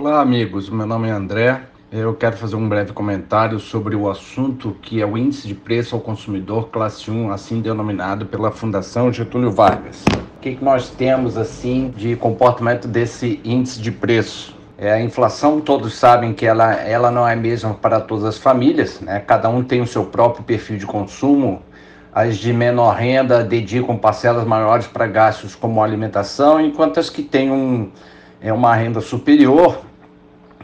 Olá, amigos. Meu nome é André. Eu quero fazer um breve comentário sobre o assunto que é o índice de preço ao consumidor classe 1, assim denominado pela Fundação Getúlio Vargas. O que, nós temos assim de comportamento desse índice de preço? É, a inflação, todos sabem que ela, ela não é a mesma para todas as famílias, né? cada um tem o seu próprio perfil de consumo. As de menor renda dedicam parcelas maiores para gastos como alimentação, enquanto as que têm um, é, uma renda superior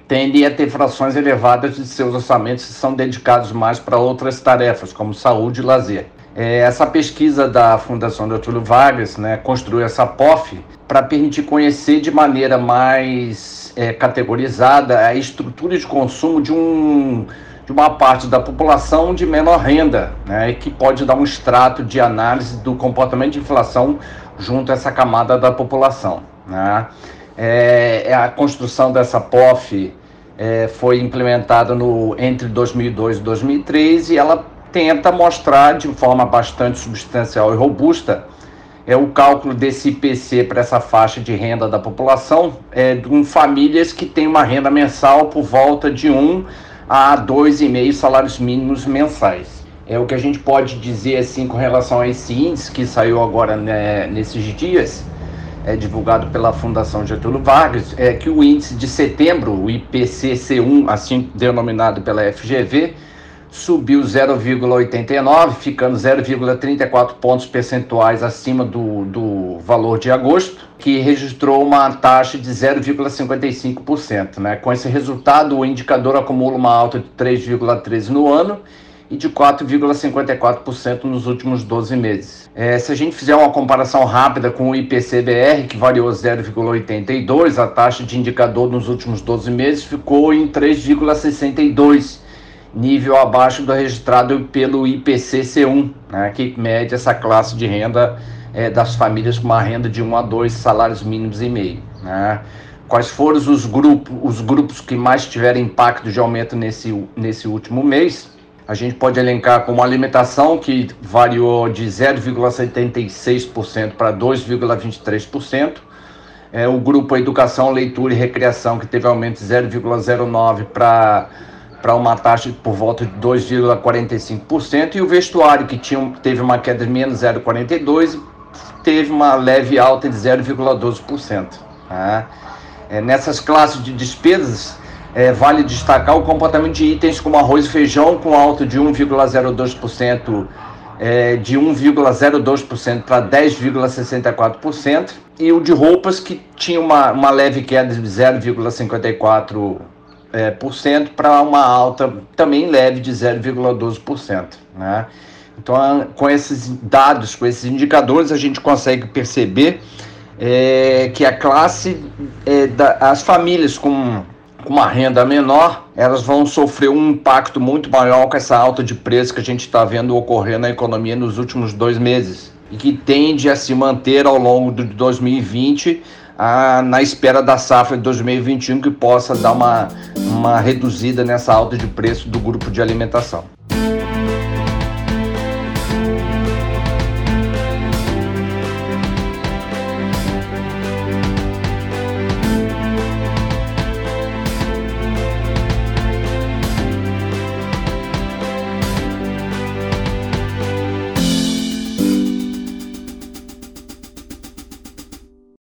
tendem a ter frações elevadas de seus orçamentos que são dedicados mais para outras tarefas, como saúde e lazer. É, essa pesquisa da Fundação Getúlio Vargas né, construiu essa POF para permitir conhecer de maneira mais é, categorizada a estrutura de consumo de, um, de uma parte da população de menor renda, né, que pode dar um extrato de análise do comportamento de inflação junto a essa camada da população. Né. É, é, a construção dessa POF é, foi implementada no, entre 2002 e 2003 e ela tenta mostrar de forma bastante substancial e robusta é o cálculo desse IPC para essa faixa de renda da população é, de famílias que têm uma renda mensal por volta de 1 a 2,5 salários mínimos mensais. É o que a gente pode dizer assim com relação a esse índice que saiu agora né, nesses dias é, divulgado pela Fundação Getúlio Vargas, é que o índice de setembro, o IPCC1, assim denominado pela FGV, subiu 0,89, ficando 0,34 pontos percentuais acima do, do valor de agosto, que registrou uma taxa de 0,55%. Né? Com esse resultado, o indicador acumula uma alta de 3,13 no ano e de 4,54% nos últimos 12 meses. É, se a gente fizer uma comparação rápida com o IPCBR, que variou 0,82, a taxa de indicador nos últimos 12 meses ficou em 3,62, nível abaixo do registrado pelo IPCC1, né, que mede essa classe de renda é, das famílias com uma renda de 1 a 2 salários mínimos e meio. Né. Quais foram os grupos, os grupos que mais tiveram impacto de aumento nesse, nesse último mês? A gente pode elencar como alimentação, que variou de 0,76% para 2,23%. É, o grupo Educação, Leitura e Recreação, que teve aumento de 0,09% para para uma taxa por volta de 2,45%, e o vestuário, que tinha, teve uma queda de menos 0,42%, teve uma leve alta de 0,12%. Tá? É, nessas classes de despesas, é, vale destacar o comportamento de itens como arroz e feijão, com alta de 1,02%, é, de 1,02% para 10,64%, e o de roupas, que tinha uma, uma leve queda de 0,54%. É, para uma alta também leve de 0,12%. Né? Então, com esses dados, com esses indicadores, a gente consegue perceber é, que a classe, é, da, as famílias com com uma renda menor, elas vão sofrer um impacto muito maior com essa alta de preço que a gente está vendo ocorrer na economia nos últimos dois meses e que tende a se manter ao longo de 2020 a, na espera da safra de 2021 que possa dar uma, uma reduzida nessa alta de preço do grupo de alimentação.